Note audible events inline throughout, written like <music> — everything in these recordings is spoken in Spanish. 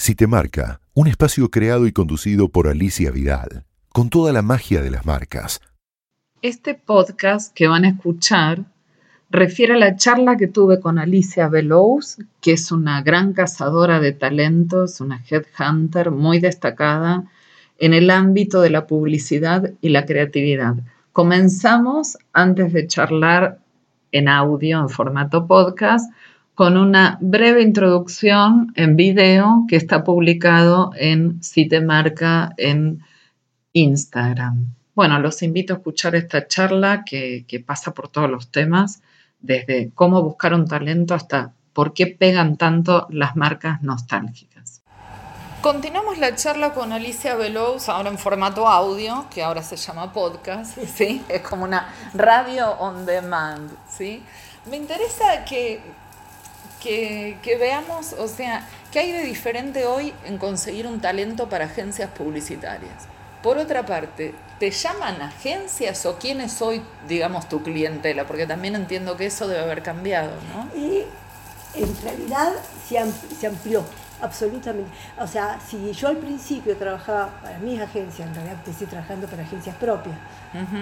Si te marca, un espacio creado y conducido por Alicia Vidal, con toda la magia de las marcas. Este podcast que van a escuchar refiere a la charla que tuve con Alicia Velouz, que es una gran cazadora de talentos, una headhunter muy destacada en el ámbito de la publicidad y la creatividad. Comenzamos, antes de charlar en audio, en formato podcast, con una breve introducción en video que está publicado en Citemarca en Instagram. Bueno, los invito a escuchar esta charla que, pasa por todos los temas, desde cómo buscar un talento hasta por qué pegan tanto las marcas nostálgicas. Continuamos la charla con Alicia Velouz, ahora en formato audio, que ahora se llama podcast, <laughs> ¿sí? Es como una radio on demand, ¿sí? Me interesa que que, veamos, o sea, qué hay de diferente hoy en conseguir un talento para agencias publicitarias. Por otra parte, ¿te llaman agencias o quién es hoy, digamos, tu clientela? Porque también entiendo que eso debe haber cambiado, ¿no? Y en realidad se, amplió, absolutamente. O sea, si yo al principio trabajaba para mis agencias, en realidad empecé trabajando para agencias propias.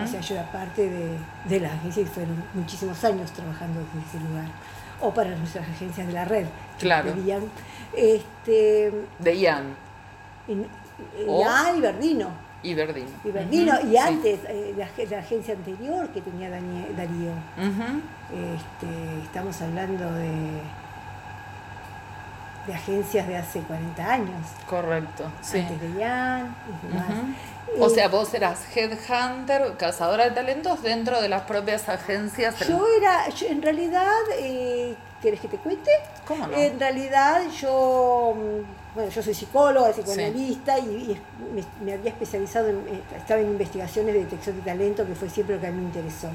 O sea, yo era parte de, de las agencias y fueron muchísimos años trabajando en ese lugar o para nuestras agencias de la red. Claro. De Ian. Este, de Ian. Ian y Verdino. Y Verdino. Y Verdino. y antes, eh, la, agencia anterior que tenía Darío. este, estamos hablando de de agencias de hace 40 años. Correcto, sí. Antes de y demás. O sea, vos eras headhunter, cazadora de talentos dentro de las propias agencias. Yo era, en realidad, eh, ¿quieres que te cuente? ¿Cómo no? En realidad yo mm, bueno, yo soy psicóloga, psicoanalista y, me, había especializado, en, eh, estaba en investigaciones de detección de talento, que fue siempre lo que a mí me interesó.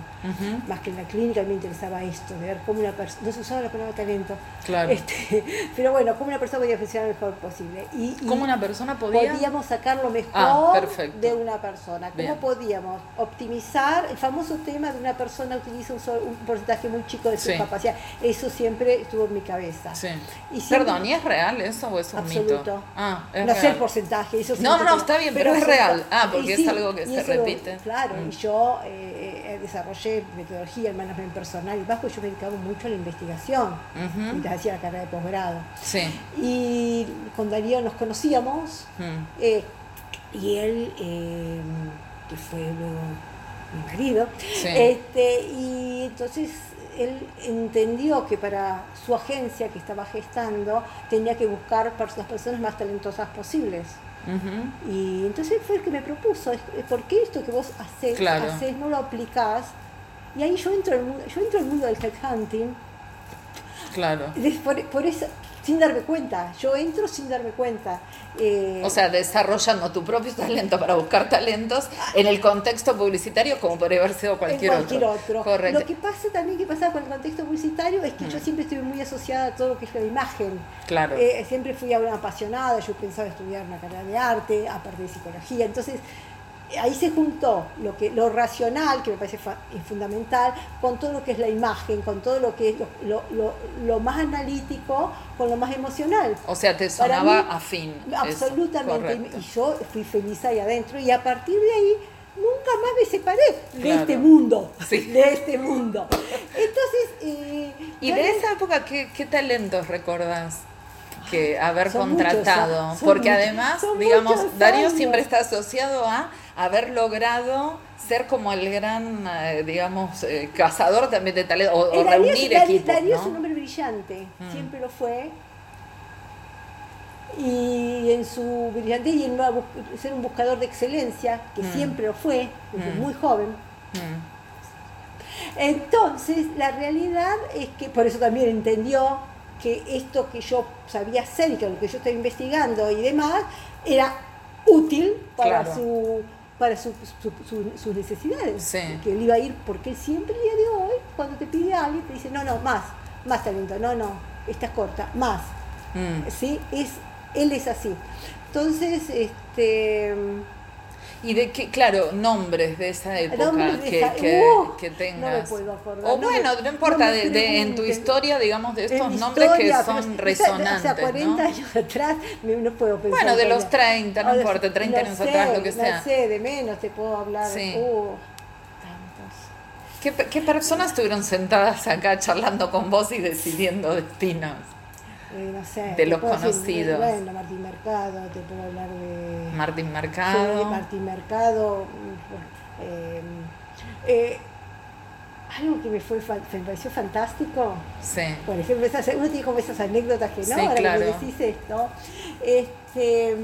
Más que en la clínica, me interesaba esto, de ver cómo una persona, no se usaba la palabra talento, claro. Este, <laughs> pero bueno, cómo una persona podía funcionar lo mejor posible. Y, ¿Cómo una persona podía? Podíamos sacar lo mejor ah, de una persona. ¿Cómo podíamos optimizar? El famoso tema de una persona utiliza un, porcentaje muy chico de su capacidad. Eso siempre estuvo en mi cabeza. Sí. Y Perdón, ¿y es real eso o es un mito? Ah, no sé el porcentaje. Eso no, no, no, está bien, pero, es real. Ah, porque es algo que se repite. claro, y mm. yo eh, eh, desarrollé metodología, el management personal y bajo, yo me dedicaba mucho a la investigación, mientras hacía la carrera de posgrado. Sí. Y con Darío nos conocíamos, mm. eh, y él, que fue luego mi marido, este, y entonces él entendió que para su agencia que estaba gestando tenía que buscar las personas más talentosas posibles. Y entonces fue el que me propuso, ¿por qué esto que vos haces, no lo aplicás? Y ahí yo entro, yo entro al mundo del headhunting. Claro. Por, por eso, sin darme cuenta. Yo entro sin darme cuenta. Eh, o sea, desarrollando tu propio talento para buscar talentos en el contexto publicitario como podría haber sido cualquier, cualquier otro. Correcto. Lo que pasa también que pasa con el contexto publicitario es que yo mm. siempre estuve muy asociada a todo lo que es la imagen. Claro. Eh, siempre fui una apasionada, yo pensaba estudiar una carrera de arte, aparte de psicología. Entonces, ahí se juntó lo que lo racional, que me parece fundamental, con todo lo que es la imagen, con todo lo que es lo, lo, lo, más analítico, con lo más emocional. O sea, te sonaba afín. Absolutamente. y yo fui feliz ahí adentro y a partir de ahí nunca más me separé de este mundo. De este mundo. Entonces... Eh, ¿Y de esa época qué, qué talentos recordás? que haber contratado, porque además, digamos, Darío siempre está asociado a haber logrado ser como el gran, eh, digamos, eh, cazador también de talento, o, reunir equipos. Darío es un hombre brillante, mm. siempre lo fue. Y en su brillante y en ser un buscador de excelencia, que mm. siempre lo fue, desde mm. muy joven. Entonces, la realidad es que, por eso también entendió que esto que yo sabía hacer y que lo que yo estaba investigando y demás, era útil para su para sus necesidades. Que él iba a ir, porque siempre el día de hoy, cuando te pide a alguien, te dice, no, no, más, más talento, no, no, estás corta, más. Mm. ¿Sí? Es, él es así. Entonces, este... Y de qué, claro, nombres de esa época que, que, uh, que, tengas. No me puedo acordar. O bueno, no, importa, de, de, en tu historia, digamos, de estos nombres que son resonantes. O sea, 40 años atrás no puedo pensar. Bueno, de los 30, no importa, 30 años atrás, lo que sea. No sé, de menos te puedo hablar. Sí. Uh, ¿Qué, ¿Qué personas estuvieron sentadas acá charlando con vos y decidiendo destinos? Eh, no sé, de los conocidos. bueno, Martín Mercado, te puedo hablar de... Martín Mercado. Sí, Martín Mercado. Eh, eh, algo que me, fue, me pareció fantástico. Sí. Por ejemplo, esas, uno tiene como esas anécdotas que no, ahora claro. que decís esto. Este,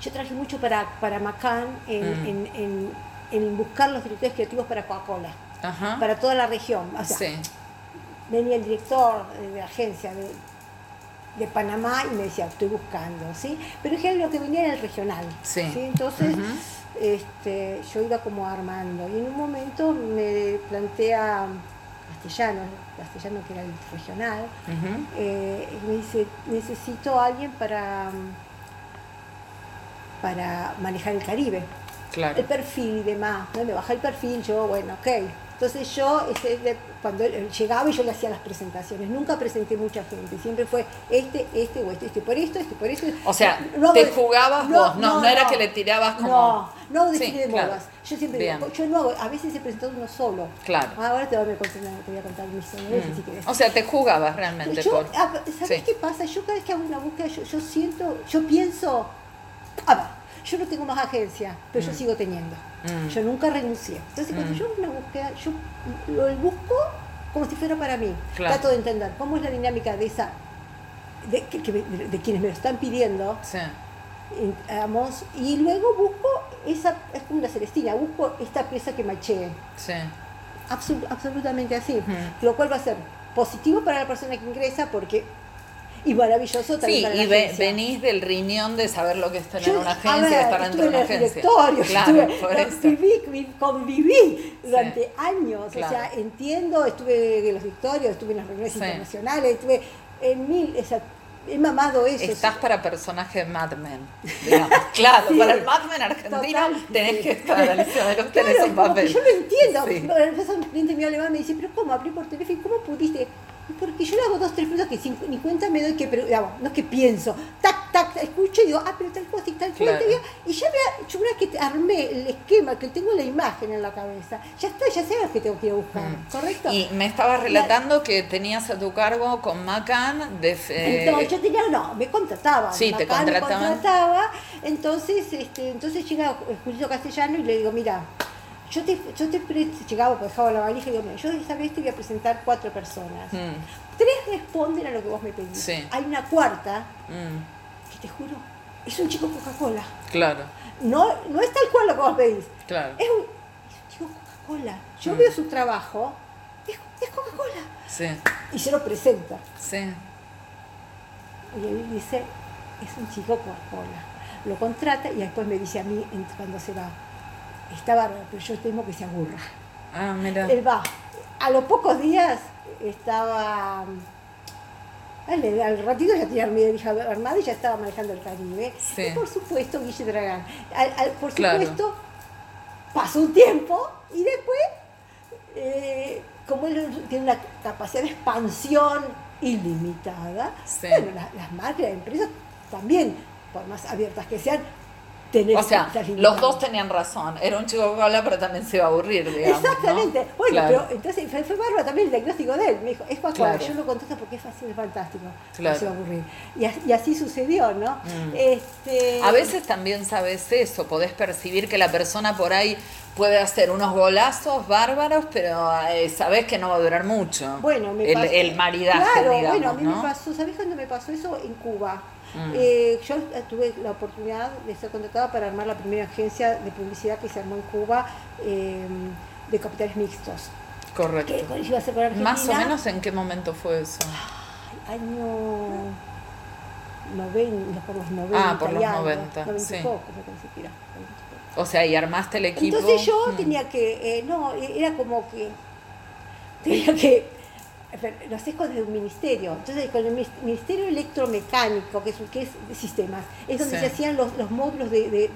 yo traje mucho para, para Macán en, mm. en, en, en, buscar los directores creativos para Coca-Cola. Para toda la región. O sea, sí venía el director de la agencia de, de, Panamá y me decía, estoy buscando, ¿sí? Pero es que lo que venía era el regional, sí. Entonces, este, yo iba como armando y en un momento me plantea castellano, castellano que era el regional, eh, y me dice, necesito a alguien para, para manejar el Caribe. Claro. El perfil y demás, ¿no? Me baja el perfil, yo, bueno, ok. Entonces yo, este, cuando llegaba y yo le hacía las presentaciones, nunca presenté mucha gente, siempre fue este, este o este, este por esto, este por esto. O sea, te jugabas vos, no, no, era que le tirabas como... No, no de de modas. Yo siempre digo, yo no hago, a veces he presentado uno solo. Claro. Ahora te voy a contar, te voy a contar mis mm. si quieres. O sea, te jugabas realmente. Yo, ¿Sabes qué pasa? Yo cada vez que hago una búsqueda, yo, yo siento, yo pienso, a ver, yo no tengo más agencia, pero yo mm. sigo teniendo. Mm. Yo nunca renuncié. Entonces, cuando mm. yo una búsqueda, yo lo busco como si fuera para mí. Trato de entender cómo es la dinámica de esa, de, de, quienes me lo están pidiendo. Sí. y luego busco esa, es como una Celestina, busco esta pieza que machee. Sí. absolutamente así. Lo cual va a ser positivo para la persona que ingresa porque y maravilloso también. Sí, y venís del riñón de saber lo que es tener una agencia, de estar dentro de una en agencia. Directorio, claro, estuve, viví, conviví durante años, o sea, entiendo, estuve en los directorios, estuve en las reuniones internacionales, estuve en mil, he mamado eso. Estás para personaje Mad Men, digamos. <laughs> Claro, para el Mad Men argentino tenés que estar, Alicia de los tenés un papel. Yo lo entiendo. Sí. Un cliente mío alemán me dice, pero ¿cómo abrí por teléfono? ¿Cómo pudiste? Porque yo le hago dos, tres preguntas que ni cuenta me doy que, pero, digamos, no es que pienso, tac, tac, escucho y digo, ah, pero tal cosa y tal cosa, y ya me, yo una que armé el esquema, que tengo la imagen en la cabeza, ya está, ya sé lo que tengo que ir a buscar, mm. ¿correcto? Y me estabas relatando que tenías a tu cargo con Macan de... Eh... No, yo tenía, no, me contrataba. Sí, te contrataban. Me contrataba, entonces, este, entonces llega Julio Castellano y le digo, mira, yo te, yo te llegaba, pues dejaba la valija y digo, yo esta vez te voy a presentar cuatro personas. Mm. Tres responden a lo que vos me pedís. Hay una cuarta mm. que te juro, es un chico Coca-Cola. Claro. No, no es tal cual lo que vos pedís. Claro. Es un, chico Coca-Cola. Yo mm. veo su trabajo, es, es Coca-Cola. Sí. Y se lo presenta. Sí. Y él dice, es un chico Coca-Cola. Lo contrata y después me dice a mí cuando se va está bárbaro, pero yo temo que se aburra. Ah, mira. Él va. A los pocos días estaba. Al, ratito ya tenía mi hija armada y ya estaba manejando el Caribe. Sí. Y por supuesto, Guille Dragán. por supuesto, pasó un tiempo y después, eh, como él tiene una capacidad de expansión ilimitada, bueno, las, las marcas, las empresas también, por más abiertas que sean, o sea, los dos tenían razón. Era un chico Coca-Cola, pero también se iba a aburrir, digamos. Exactamente. Bueno, pero entonces fue, bárbaro también el diagnóstico de él. Me dijo, es Coca-Cola. Yo lo contesto porque es fácil, es fantástico. No se va a aburrir. Y, así sucedió, ¿no? Mm. Este... A veces también sabes eso, podés percibir que la persona por ahí puede hacer unos golazos bárbaros, pero eh, sabes que no va a durar mucho. Bueno, me el, el maridaje, claro, digamos, bueno, a mí me pasó, ¿sabés cuándo me pasó eso? En Cuba. Mm. Eh, yo tuve la oportunidad de ser contratada para armar la primera agencia de publicidad que se armó en Cuba em, de capitales mixtos. Correcto. Más o menos en qué momento fue eso? año 90, por los 90. Ah, por los 90. O sea, y armaste el equipo. Entonces yo mm. tenía que, eh, no, era como que tenía que lo haces con un ministerio. Entonces, con el Ministerio Electromecánico, que es, que es de sistemas, es donde se hacían los, los módulos de, de,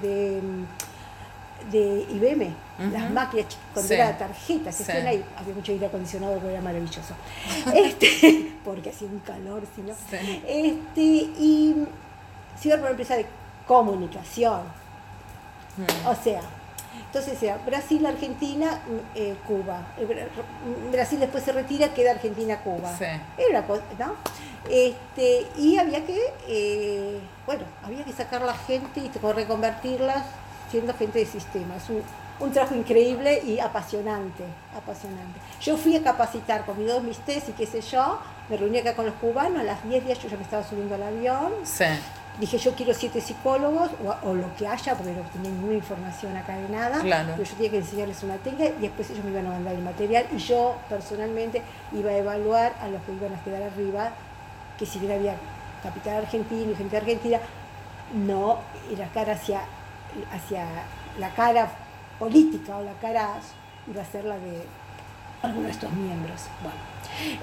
de, IBM, las máquinas, cuando era tarjeta, se ahí, había mucho aire acondicionado, pero era maravilloso. <laughs> este, porque hacía un calor, si no. Este, y se iba por una empresa de comunicación. Mm. O sea, entonces sea Brasil, Argentina, mm, eh, Cuba. Eh, Brasil después se retira, queda Argentina, Cuba. Era una cosa, ¿no? Este, y había que, eh, bueno, había que sacar la gente y reconvertirlas siendo gente de sistemas. Un, un trabajo increíble y apasionante, apasionante. Yo fui a capacitar con mis dos mis test y qué sé yo, me reuní acá con los cubanos, a las 10 días yo ya me estaba subiendo al avión. Sí dije yo quiero siete psicólogos o, lo que haya, porque no tenía ninguna información acá de nada, pero yo tenía que enseñarles una técnica y después ellos me iban a mandar el material y yo personalmente iba a evaluar a los que iban a quedar arriba, que si bien había capital argentino y gente argentina, no, era cara hacia, hacia la cara política o la cara iba a ser la de algunos de estos miembros. Bueno,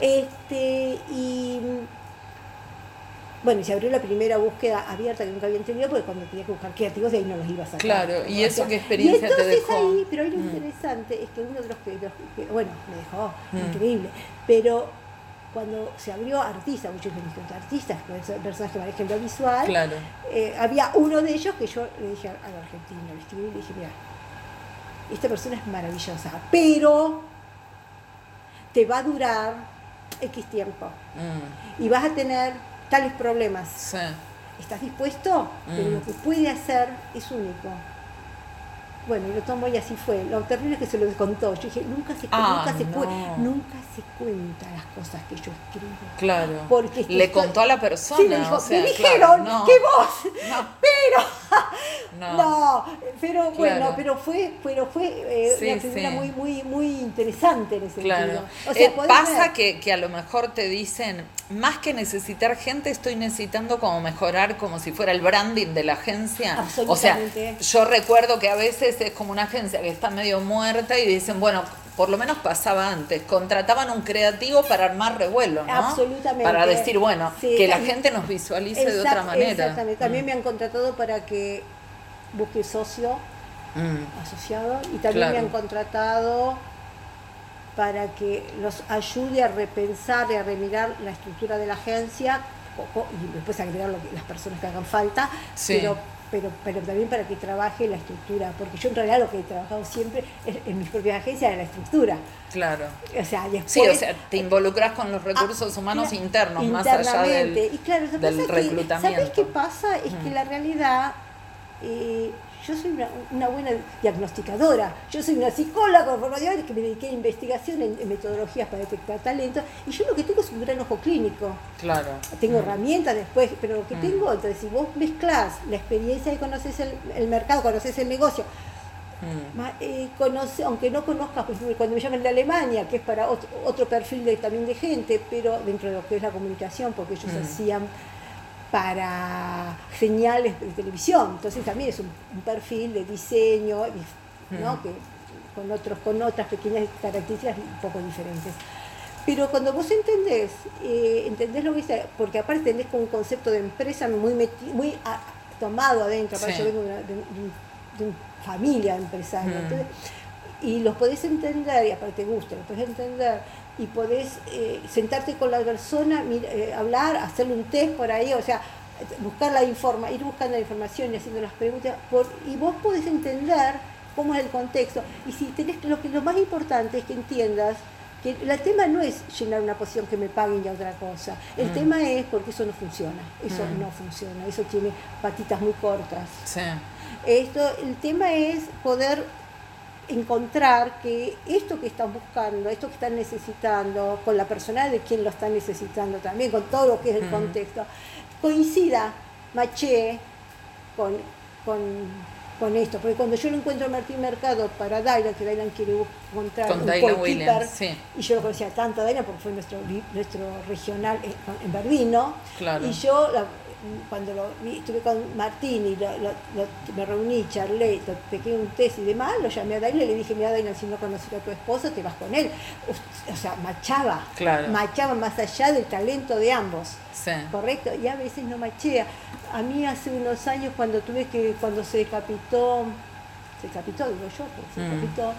este, y bueno, y se abrió la primera búsqueda abierta que nunca había tenido, porque cuando tenía que buscar creativos de ahí no los iba a sacar. Claro, ¿y eso qué experiencia te dejó? Ahí, pero ahí lo mm. interesante es que uno de los que, bueno, me dejó mm. increíble, pero cuando se abrió artista, muchos de artistas, personas que manejan lo visual, claro. Eh, había uno de ellos que yo le dije al argentino, le escribí y le dije, mira, esta persona es maravillosa, pero te va a durar X tiempo. Mm. Y vas a tener tales problemas. ¿Estás dispuesto? Pero lo mm. que puede hacer es único. Bueno, y lo tomo y así fue. Lo terrible es que se lo contó. Yo dije, nunca se, ah, nunca, se nunca se cuenta las cosas que yo escribo. Claro. Porque Le contó a la persona. Sí, me, dijo, me dijeron que vos. Pero. <laughs> No. pero bueno, pero fue, pero fue eh, una figura muy, muy, muy interesante en ese claro. sentido. O eh, pasa que, que a lo mejor te dicen, más que necesitar gente, estoy necesitando como mejorar como si fuera el branding de la agencia. O sea, yo recuerdo que a veces es como una agencia que está medio muerta y dicen, bueno, por lo menos pasaba antes, contrataban un creativo para armar revuelo, ¿no? Absolutamente. Para decir, bueno, que la gente nos visualice de otra manera. Exactamente. También mm. me han contratado para que busque socio mm. asociado y también me han contratado para que los ayude a repensar y a remirar la estructura de la agencia y después agregar las personas que hagan falta, pero pero, pero también para que trabaje la estructura, porque yo en realidad lo que he trabajado siempre en mis propias agencias es la estructura. Claro. O sea, después, sí, o sea, te involucras con los recursos humanos internos, más allá del, y claro, del reclutamiento. ¿Sabes qué pasa? Es que la realidad... Eh, yo soy una, buena diagnosticadora, yo soy una psicóloga formación que me dediqué a investigación en, metodologías para detectar talentos, y yo lo que tengo es un gran ojo clínico. Claro. Tengo mm. herramientas después, pero lo que mm. tengo, entonces si vos mezclas la experiencia y conoces el, mercado, conoces el negocio, mm. eh, conoce, aunque no conozcas, pues, cuando me llaman de Alemania, que es para otro, perfil de, también de gente, pero dentro de lo que es la comunicación, porque ellos hacían para señales de televisión. Entonces también es un, perfil de diseño, ¿no? Mm. que, con, otros, con otras pequeñas características un poco diferentes. Pero cuando vos entendés, eh, entendés lo que dice, porque aparte entendés con un concepto de empresa muy, muy tomado adentro, yo vengo de una, familia empresaria, mm. y los podés entender, y aparte te gusta, los podés entender y podés eh, sentarte con la persona, eh, hablar, hacerle un test por ahí, o sea, buscar la informa, ir buscando la información y haciendo las preguntas, por, y vos podés entender cómo es el contexto. Y si tenés, lo, que, lo más importante es que entiendas que el tema no es llenar una posición que me paguen y otra cosa. El mm. tema es porque eso no funciona. Eso mm. no funciona. Eso tiene patitas muy cortas. Esto, el tema es poder encontrar que esto que están buscando, esto que están necesitando, con la persona de quien lo están necesitando también, con todo lo que es el contexto, coincida, maché con, con, esto. Porque cuando yo lo encuentro a Martín Mercado para Dylan, que Dylan quiere encontrar con un Williams, y yo lo conocía tanto a Dylan porque fue nuestro, nuestro regional en, Berlín, Y yo cuando lo vi, estuve con Martín y me reuní, charlé, lo pequé un test y demás, lo llamé a Daina y le dije, mira Daina, si no conoces a tu esposo, te vas con él. O sea, machaba, machaba más allá del talento de ambos. ¿Correcto? Y a veces no machea. A mí hace unos años cuando tuve que, cuando se decapitó, se decapitó, digo yo, se mm. decapitó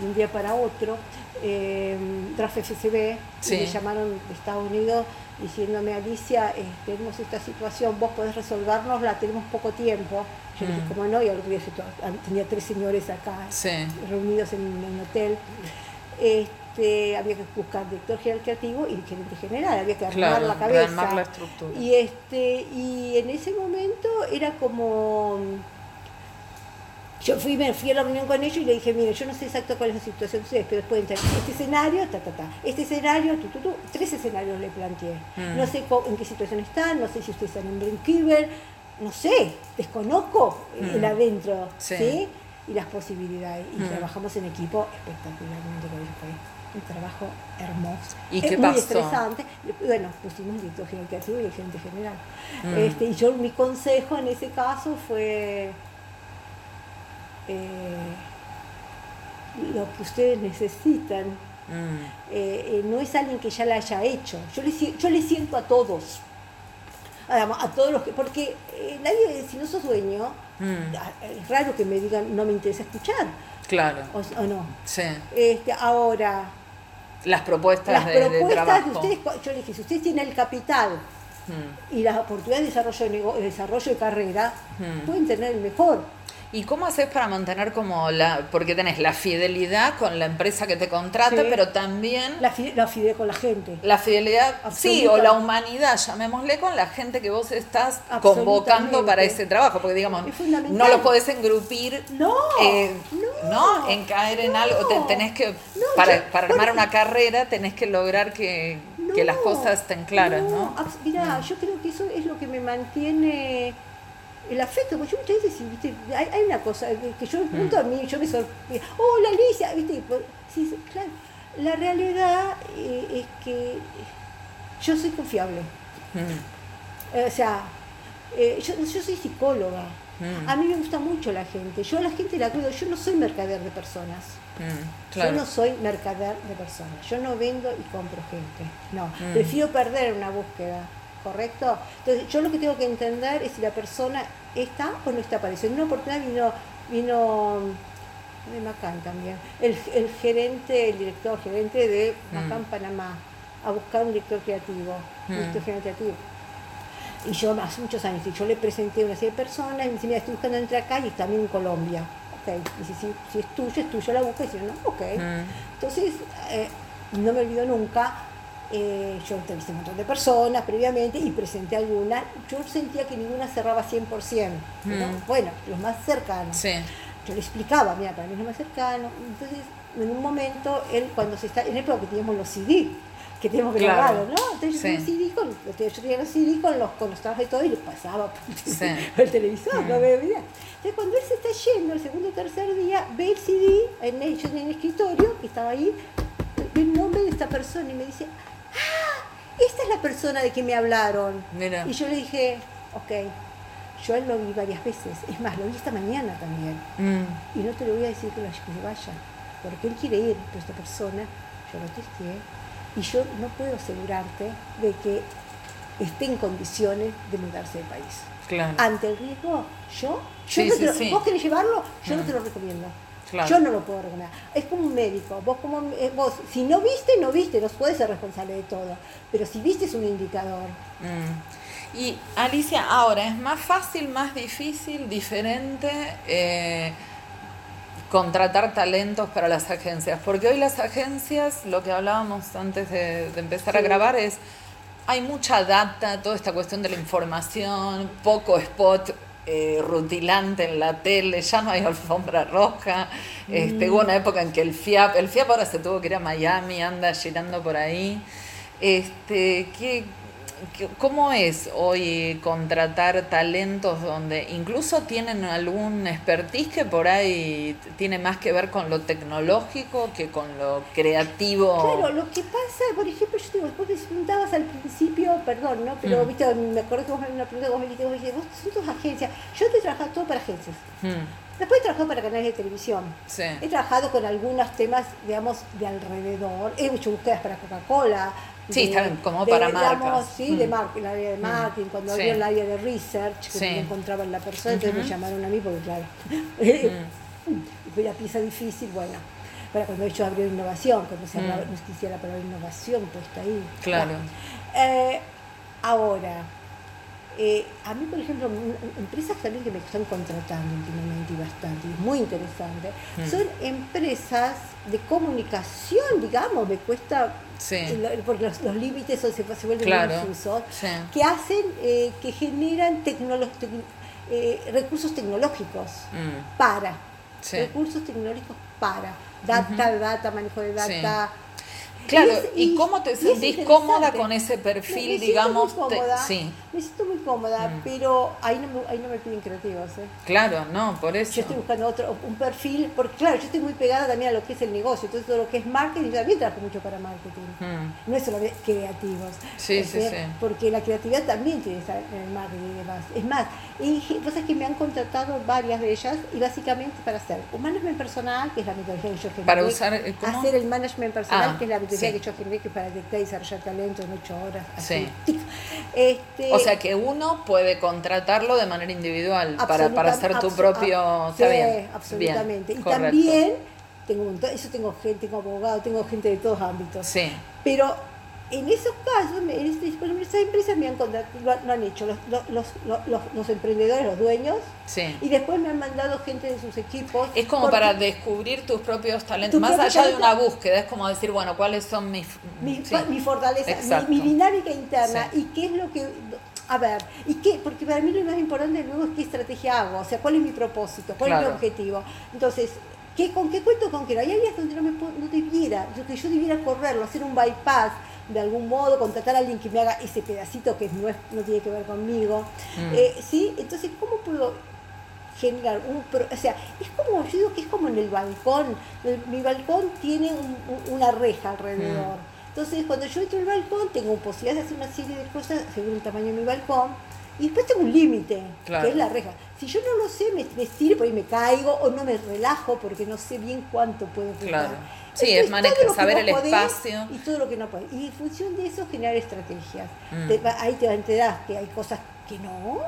de un día para otro, eh, FCB, me llamaron de Estados Unidos diciéndome, Alicia, eh, tenemos esta situación, vos podés resolvernosla, tenemos poco tiempo. Yo dije, mm. ¿cómo no? Y al tenía tres señores acá reunidos en un hotel. Este, había que buscar director general creativo y gerente general, había que armar la cabeza. Armar la estructura. Y, este, y en ese momento era como yo fui, me fui a la reunión con ellos y le dije, mire, yo no sé exacto cuál es la situación de ustedes, pero pueden tener este escenario, ta, ta, ta, este escenario, tu, tu, tu, tres escenarios le planteé. Mm. No sé en qué situación están, no sé si ustedes están en Brainkeeper, no sé, desconozco el mm. adentro, sí. Y las posibilidades. Y mm. trabajamos en equipo espectacularmente con ellos. Fue un trabajo hermoso. ¿Y qué muy pasó? estresante. Bueno, pusimos director general creativo y el gerente general. Este, y yo, mi consejo en ese caso fue eh, lo que ustedes necesitan. Mm. Eh, eh, no es alguien que ya la haya hecho. Yo le, yo le siento a todos. A, todos los que. Porque nadie, si no sos dueño, mm. es raro que me digan no me interesa escuchar. Claro. O, no. Sí. Este, ahora. Las propuestas, las propuestas de, ustedes, yo le dije, si ustedes tienen el capital mm. y las oportunidades de desarrollo de, desarrollo de carrera, pueden tener el mejor. ¿Y cómo haces para mantener como la, porque tenés la fidelidad con la empresa que te contrata, pero también... La, fidelidad con la gente. La fidelidad, sí, o la humanidad, llamémosle, con la gente que vos estás convocando para ese trabajo, porque digamos, no lo podés engrupir, no, eh, no, En caer en algo, tenés que, para, para armar una carrera, tenés que lograr que, que las cosas estén claras, ¿no? Mira, mm. yo creo que eso es lo que me mantiene el afecto, porque yo muchas veces, ¿viste? Hay, hay, una cosa que yo me pregunto a mí, yo me sorprendo, oh, la Alicia, ¿viste? Sí, claro, la realidad eh, es que yo soy confiable. Mm. o sea, eh, yo, yo, soy psicóloga. Mm. A mí me gusta mucho la gente. Yo a la gente la cuido. Yo no soy mercader de personas. Mm, yo no soy mercader de personas. Yo no vendo y compro gente. No. Prefiero perder una búsqueda ¿correcto? Entonces, yo lo que tengo que entender es si la persona está o no está apareciendo. Una oportunidad vino, vino de Macán también, el, el gerente, el director gerente de Macán, mm. Panamá, a buscar un director creativo, un mm. director creativo. Y yo hace muchos años, y yo le presenté a una serie de personas y me dice, mira, estoy buscando entre acá y también en Colombia. Ok, dice, si, si es tuyo, es tuyo, la busco y si no, ok. Mm. Entonces, eh, no me olvido nunca eh, yo entrevisté un montón de personas previamente y presenté alguna. Yo sentía que ninguna cerraba 100%. Mm. Bueno, los más cercanos. Yo le explicaba, mira, para mí es lo más cercano. Entonces, en un momento, él cuando se está, en época que teníamos los CD, que teníamos grabado, ¿no? Entonces yo, CD con, yo tenía los CD con los, con los trabajos y todo y le pasaba <laughs> por el televisor, no veía. Entonces cuando él se está yendo el segundo o tercer día, ve el CD en el, en el escritorio, que estaba ahí, ve el nombre de esta persona y me dice, <gasps> esta es la persona de que me hablaron. Y yo le dije, ok, yo lo vi varias veces, es más, lo vi esta mañana también. Mm. Y no te lo voy a decir que, lo, que vaya, porque él quiere ir, pero esta persona, yo lo testé, y yo no puedo asegurarte de que esté en condiciones de mudarse de país. Ante el riesgo, yo, vos querés llevarlo, yo no mm. te lo recomiendo. Yo no lo puedo recomendar. Es como un médico. Vos, como, eh, vos, si no viste, no viste, no puedes ser responsable de todo. Pero si viste, es un indicador. Mm. Y Alicia, ahora, ¿es más fácil, más difícil, diferente eh, contratar talentos para las agencias? Porque hoy las agencias, lo que hablábamos antes de, empezar a grabar, es hay mucha data, toda esta cuestión de la información, poco spot eh, rutilante en la tele, ya no hay alfombra roja. Este, hubo una época en que el FIAP, el FIAP ahora se tuvo que ir a Miami, anda girando por ahí. Este, que ¿cómo es hoy contratar talentos donde incluso tienen algún expertise que por ahí tiene más que ver con lo tecnológico que con lo creativo? Claro, lo que pasa, por ejemplo, yo digo, vos me preguntabas al principio, perdón, ¿no? Pero mm. viste, me acuerdo que vos me una pregunta vos me dijiste, vos, vos son tus agencias. Yo te he trabajado todo para agencias. Mm. Después he trabajado para canales de televisión. Sí. He trabajado con algunos temas, digamos, de alrededor. He hecho búsquedas para Coca-Cola, Sí, está como para marcas. Sí, de mm. marketing, el área de mm. marketing, cuando había el área de research, que no encontraba en la persona, entonces me llamaron a mí porque, claro, mm. <laughs> fue la pieza difícil, bueno. Para cuando yo abrió innovación, cuando se hablaba, no quisiera la palabra innovación puesta ahí. Claro. Eh, ahora, eh, a mí, por ejemplo, empresas también que me están contratando últimamente y bastante, es muy interesante, son empresas de comunicación, digamos, me cuesta porque los, límites se, se vuelven muy difusos, que hacen, eh, que generan eh, recursos tecnológicos mm. para, recursos tecnológicos para, data, data, manejo de data. Claro, ¿y, cómo te sentís cómoda con ese perfil, digamos? sí. Me siento muy cómoda, mm. pero ahí no, me, ahí no me piden creativos. ¿eh? Claro, no, por eso. Yo estoy buscando otro, un perfil, porque claro, yo estoy muy pegada también a lo que es el negocio, entonces todo lo que es marketing, yo también trabajo mucho para marketing. Mm. No es solo creativos. Sí, sí, sí. Porque la creatividad también tiene que estar en el marketing y demás. Es más, y cosas que me han contratado varias de ellas, y básicamente para hacer un management personal, que es la metodología que yo generé. Para usar, eh, ¿cómo? Hacer el management personal, ah, que es la metodología que yo generé, que para detectar y desarrollar talento en ocho horas. Así. Sí. <laughs> Este, o sea que uno puede contratarlo de manera individual para, para hacer tu propio... sí, absolutamente. y también tengo eso tengo gente, tengo abogado, tengo gente de todos ámbitos. Sí. Pero en esos casos, en este, esas empresas me han lo, han hecho los, los, los, los, emprendedores, los dueños, sí. y después me han mandado gente de sus equipos. Es como para descubrir tus propios talentos, más allá de una búsqueda, es como decir, bueno, cuáles son mis... Mi, mi fortaleza, mi, dinámica interna y qué es lo que... A ver, ¿y qué? Porque para mí lo más importante luego es qué estrategia hago, o sea, cuál es mi propósito, cuál es mi objetivo. Entonces, ¿qué, ¿con qué cuento con qué? Hay áreas donde no, me, no debiera, que yo debiera correrlo, hacer un bypass, de algún modo, contratar a alguien que me haga ese pedacito que no, es, no tiene que ver conmigo. Mm. Eh, ¿sí? Entonces, ¿cómo puedo generar un... o sea, es como, yo digo que es como en el balcón. mi balcón tiene una reja alrededor. Mm. Entonces, cuando yo entro al balcón, tengo posibilidad de hacer una serie de cosas según el tamaño de mi balcón. Y después tengo un límite, que es la reja. Si yo no lo sé, me, me estiro y me caigo o no me relajo porque no sé bien cuánto puedo Claro. Sí, es saber el espacio. Y todo lo que no puedes. Y en función de eso generar estrategias. Mm. ahí te enterar que hay cosas que no,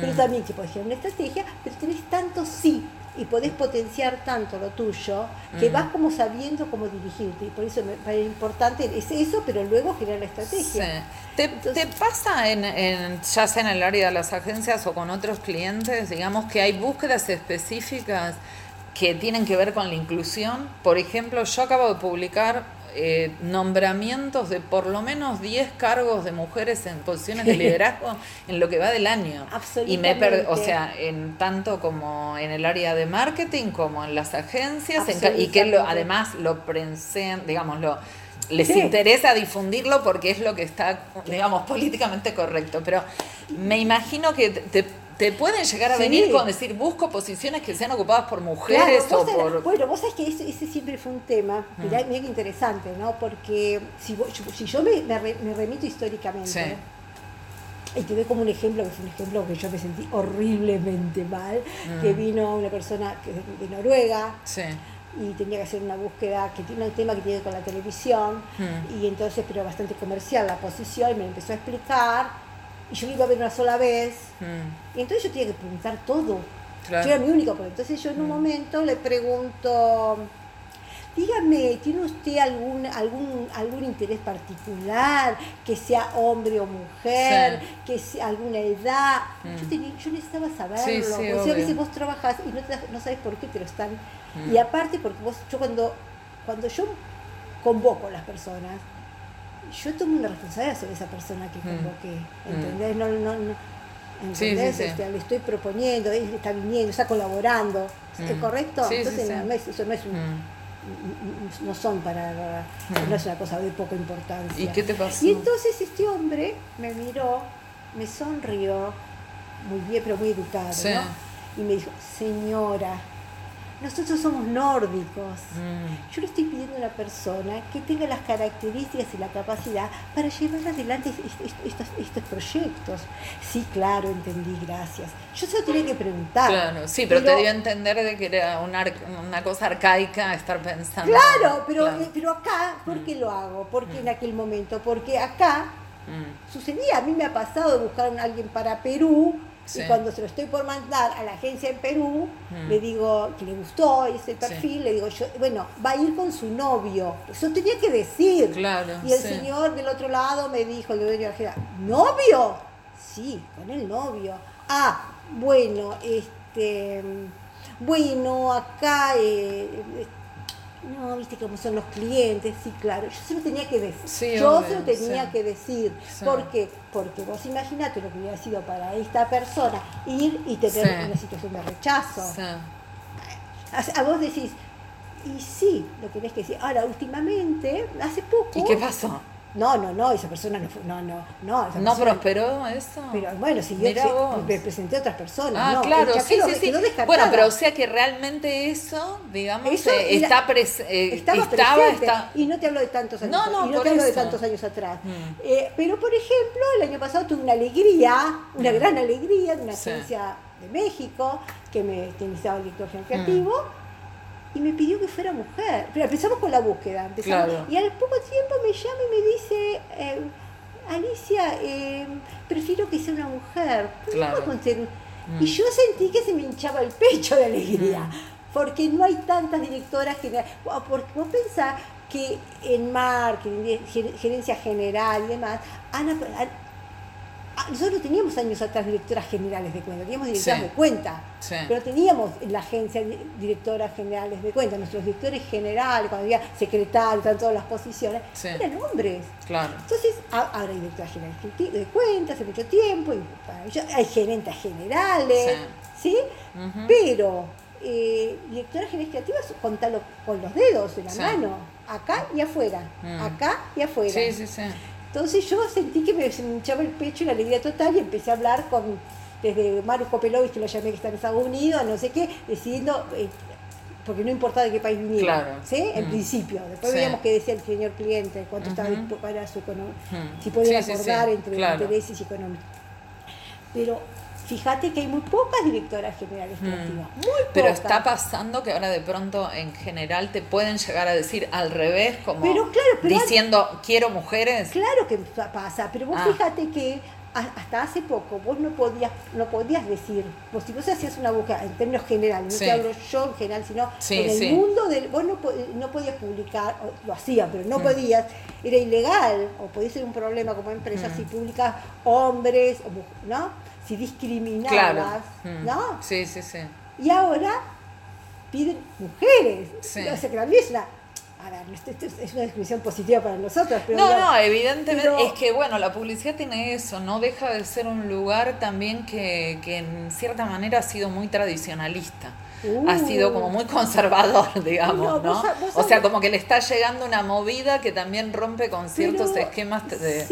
pero mm. también que puedes generar una estrategia, pero tenés tanto sí y podés potenciar tanto lo tuyo que mm. vas como sabiendo cómo dirigirte. Y por eso me importante es eso, pero luego generar la estrategia. ¿Te, ¿Te, pasa en, en, ya sea en el área de las agencias o con otros clientes, digamos, que hay búsquedas específicas? que tienen que ver con la inclusión. Por ejemplo, yo acabo de publicar eh, nombramientos de por lo menos 10 cargos de mujeres en posiciones de <laughs> liderazgo en lo que va del año. Y me o sea, en tanto como en el área de marketing como en las agencias y que lo, además lo prensen, digamos, lo les interesa difundirlo porque es lo que está, digamos, políticamente correcto. Pero me imagino que te te pueden llegar a venir con decir, busco posiciones que sean ocupadas por mujeres o por... Bueno, vos sabés que ese, siempre fue un tema, mirá, mm. interesante, ¿no? Porque si, si yo me, me, remito históricamente... Y te doy como un ejemplo, que fue un ejemplo que yo me sentí horriblemente mal, que mm. vino una persona de, Noruega, y tenía que hacer una búsqueda que tiene un tema que tiene con la televisión mm. y entonces pero bastante comercial la posición y me empezó a explicar y yo iba a ver una sola vez. Mm. Y entonces yo tenía que preguntar todo. Yo era mi único, entonces yo en un mm. momento le pregunto, dígame, ¿tiene usted algún, algún, algún interés particular, que sea hombre o mujer, que sea alguna edad? Mm. Yo, necesitaba saberlo, porque a veces vos trabajas y no, no sabes por qué te lo están... Y aparte porque vos, yo cuando, cuando yo convoco a las personas, yo tomo una responsabilidad sobre esa persona que mm. convoqué, mm. ¿entendés? No, no, no, ¿entendés? Este, le estoy proponiendo, él está viniendo, está colaborando, ¿es mm. correcto? Entonces no, es, eso no es un... no son para, no es una cosa de poca importancia. ¿Y qué te pasó? Y entonces este hombre me miró, me sonrió, muy bien, pero muy educado, ¿no? Y me dijo, señora, nosotros somos nórdicos. Mm. Yo le estoy pidiendo a una persona que tenga las características y la capacidad para llevar adelante estos, estos, proyectos. Sí, claro, entendí, gracias. Yo solo tenía que preguntar. Claro, sí, pero, te dio a entender de que era una, una cosa arcaica estar pensando. Claro, pero, eh, pero acá, ¿por qué lo hago? Porque mm. en aquel momento, porque acá mm. sucedía, a mí me ha pasado de buscar a alguien para Perú y cuando se lo estoy por mandar a la agencia en Perú, mm. le digo que le gustó ese perfil, le digo, yo, bueno, va a ir con su novio. Eso tenía que decir. Claro, y el señor del otro lado me dijo, el dueño de la ¿novio? Sí, con el novio. Ah, bueno, este, bueno, acá eh, no, viste cómo son los clientes, sí, claro, yo se lo tenía que decir. yo se lo tenía que decir. ¿Por qué? Porque vos imaginate lo que hubiera sido para esta persona ir y tener una situación de rechazo. A, vos decís, y sí, lo tenés que decir. Ahora, últimamente, hace poco. ¿Y qué pasó? No, no, no, esa persona no fue, no, no, no. ¿No prosperó eso? Pero bueno, si yo me presenté a otras personas. Ah, claro, sí, sí, sí. Bueno, pero o sea que realmente eso, digamos, eh, está eh, estaba, presente, y no te hablo de tantos años, no, no, y no te hablo de tantos años atrás. Mm. Eh, pero por ejemplo, el año pasado tuve una alegría, una mm. gran alegría de una agencia de México que me utilizaba el director creativo. Mm y me pidió que fuera mujer. Pero empezamos con la búsqueda. Y al poco tiempo me llama y me dice, eh, Alicia, eh, prefiero que sea una mujer. Mm. Y yo sentí que se me hinchaba el pecho de alegría. Mm. Porque no hay tantas directoras que... Porque vos pensás que en marketing, gerencia general y demás, han, Ah, nosotros teníamos años atrás directoras generales de cuenta, teníamos directoras de cuenta, pero teníamos en la agencia directoras generales de cuenta, nuestros directores generales, cuando había secretarios, en todas las posiciones, eran hombres. Claro. Entonces, ahora hay directoras generales de cuenta hace mucho tiempo, y hay gerentes generales, ¿sí? Pero eh, directoras generales creativas, contalo con los dedos en la mano, acá y afuera, mm. acá y afuera. Sí, sí, sí. Entonces yo sentí que me, hinchaba el pecho y la alegría total y empecé a hablar con, desde Maru Copelovich, que lo llamé que está en Estados Unidos, no sé qué, decidiendo, eh, porque no importaba de qué país viniera, ¿sí? En mm. principio. Después veíamos qué decía el señor cliente, cuánto estaba para su economía, mm. si podía acordar entre intereses y economía. Pero Fíjate que hay muy pocas directoras generales mm. creativas. Muy pocas. Pero está pasando que ahora de pronto en general te pueden llegar a decir al revés, como diciendo quiero mujeres. Claro que pasa, pero vos ah. fíjate que hasta hace poco vos no podías no podías decir vos si vos hacías una búsqueda en términos generales no te hablo yo en general sino en el mundo del vos no, no, podías publicar lo hacía pero no mm. podías era ilegal o podía ser un problema como empresa mm. si publicas hombres no si discriminabas, mm. ¿no? Sí, sí, sí. Y ahora piden mujeres. Sí. O sea, que también es una a ver, esto es una descripción positiva para nosotros. Pero no, no, evidentemente es que, bueno, la publicidad tiene eso, no deja de ser un lugar también que, que en cierta manera ha sido muy tradicionalista ha sido como muy conservador, <laughs> digamos, ¿no? o sea, como que le está llegando una movida que también rompe con ciertos esquemas de,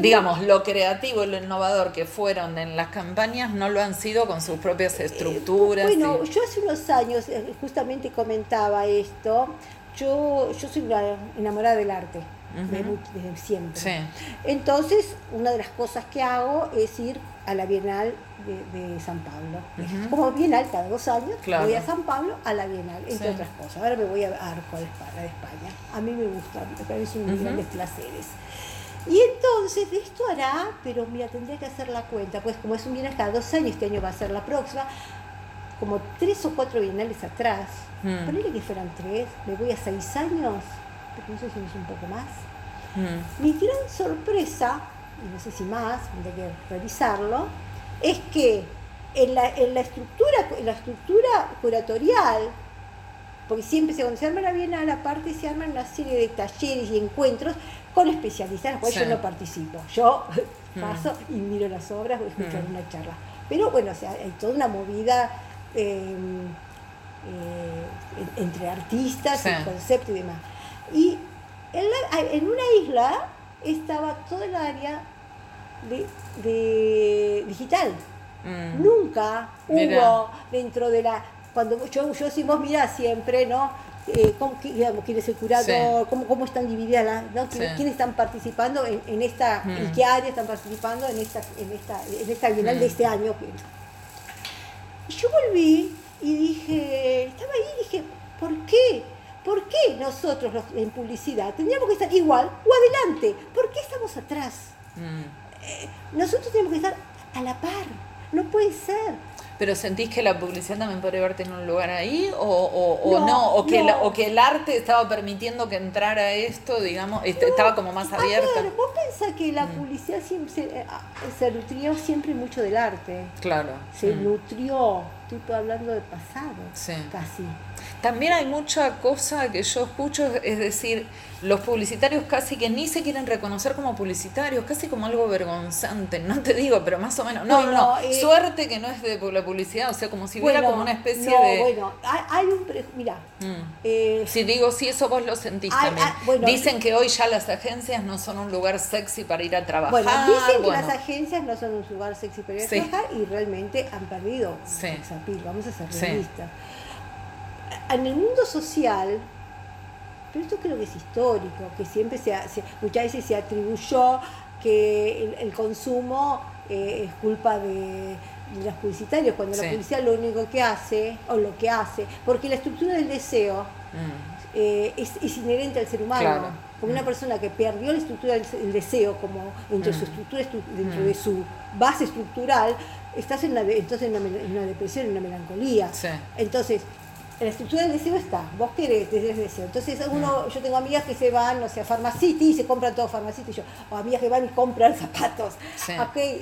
digamos, lo creativo y lo innovador que fueron en las campañas no lo han sido con sus propias eh, estructuras. bueno, yo hace unos años eh, justamente comentaba esto, yo, yo soy una enamorada del arte. desde siempre. Entonces, una de las cosas que hago es ir a la Bienal de, San Pablo. Como Bienal, cada dos años voy a San Pablo a la Bienal, entre otras cosas. Ahora me voy a Arco de España. De España. A mí me gusta, me parece un uh grandes placeres. Y entonces de esto hará, pero mira, tendría que hacer la cuenta, pues como es un bienal cada dos años, este año va a ser la próxima, como tres o cuatro bienales atrás, mm. ponele que fueran tres, me voy a seis años, porque no sé si es un poco más. Mm. Mi gran sorpresa y no sé si más, tendré que revisarlo, es que en la, en la, estructura, en la estructura curatorial, porque siempre se, cuando se arma la Bienal, aparte se arman una serie de talleres y encuentros con especialistas, en los yo no participo. Yo <laughs> mm. paso y miro las obras o escucho mm. una charla. Pero bueno, o sea, hay toda una movida eh, eh, entre artistas, el concepto y demás. Y en, una isla estaba toda el área de, digital. Mm. Nunca hubo dentro de la... Cuando yo, yo si vos mirás siempre, ¿no? Eh, cómo, digamos, quién es el curador, cómo, cómo, están divididas, ¿no? ¿Quiénes están participando en, esta, en mm. qué área están participando en esta, en esta, en esta bienal de mm. este año. Y yo volví y dije, estaba ahí y dije, ¿por qué? ¿Por qué nosotros los, en publicidad tendríamos que estar igual o adelante? ¿Por qué estamos atrás? Mm. Eh, nosotros tenemos que estar a la par. No puede ser. ¿Pero sentís que la publicidad también podría haber tenido un lugar ahí? ¿O, o, no, ¿O, que o que el arte estaba permitiendo que entrara esto, digamos, este, estaba como más abierta? Ver, vos pensás que la mm. publicidad siempre se, se, nutrió siempre mucho del arte. Claro. Se mm. nutrió, estoy hablando de pasado, casi. También hay mucha cosa que yo escucho, es decir, los publicitarios casi que ni se quieren reconocer como publicitarios, casi como algo vergonzante, no te digo, pero más o menos. No, no, eh, suerte que no es de la publicidad, o sea, como si fuera como una especie de. Bueno, hay, un. Mira. Mm. Eh, si digo, si eso vos lo sentís también. dicen que hoy ya las agencias no son un lugar sexy para ir a trabajar. Bueno, dicen que las agencias no son un lugar sexy para ir a trabajar y realmente han perdido. Sí. Vamos a ser realistas en el mundo social, pero esto creo que es histórico, que siempre se, muchas veces se atribuyó que el, consumo eh, es culpa de, los publicitarios, cuando la publicidad lo único que hace, o lo que hace, porque la estructura del deseo mm. eh, es, inherente al ser humano. Como una mm. persona que perdió la estructura del, deseo como entre su mm. estructura, dentro de su base estructural, estás en entonces en una, depresión, en una melancolía. Entonces, la estructura del deseo está, vos querés, desde el deseo. Entonces uno, mm. yo tengo amigas que se van, no sé, a Pharmacity y se compran todo Pharmacity, yo, o amigas que van y compran zapatos,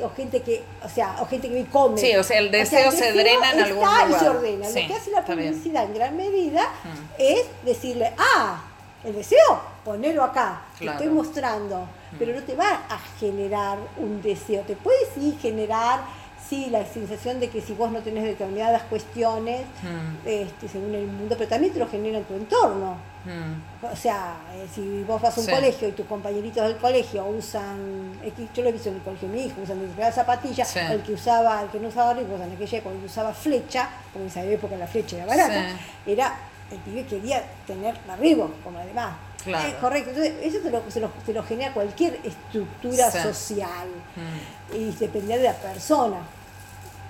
o gente que, o sea, o gente que come. Sí, o sea, el deseo, se drena en algún lugar. y se ordena. Lo que hace la publicidad en gran medida mm. es decirle, ah, el deseo, ponelo acá, te estoy mostrando, mm. pero no te va a generar un deseo, te puede sí generar sí, la sensación de que si vos no tenés determinadas cuestiones, hmm. este, según el mundo, pero también te lo genera en tu entorno. Hmm. O sea, eh, si vos vas a un colegio y tus compañeritos del colegio usan, yo lo he visto en el colegio de mi hijo, usan determinadas zapatillas, el que usaba, el que no usaba ricos en aquella época, el que usaba flecha, porque en esa época la flecha era barata, era, el pibe quería tener arriba, como además. Claro. correcto, entonces eso te lo, se lo, te lo genera cualquier estructura social hmm. y depende de la persona.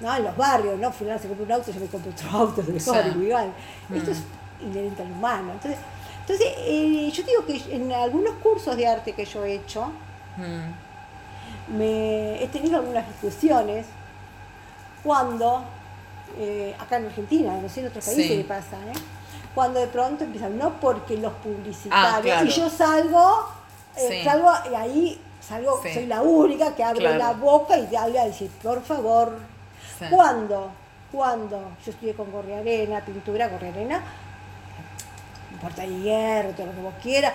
¿No? En los barrios, ¿no? Fulano se compra un auto, yo me compro otro auto, se mejor, igual. Esto es mm. inherente al humano. Entonces, entonces eh, yo digo que en algunos cursos de arte que yo he hecho, mm. me, he tenido algunas discusiones cuando, eh, acá en Argentina, no sé en otros países qué pasa, ¿eh? cuando de pronto empiezan, no porque los publicitarios, ah, y yo salgo, salgo y ahí salgo, soy la única que abre la boca y te habla y dice, por favor, ¿Cuándo? Cuando yo estudié con Arena, pintura, Arena, importa hierro, todo lo que vos quieras,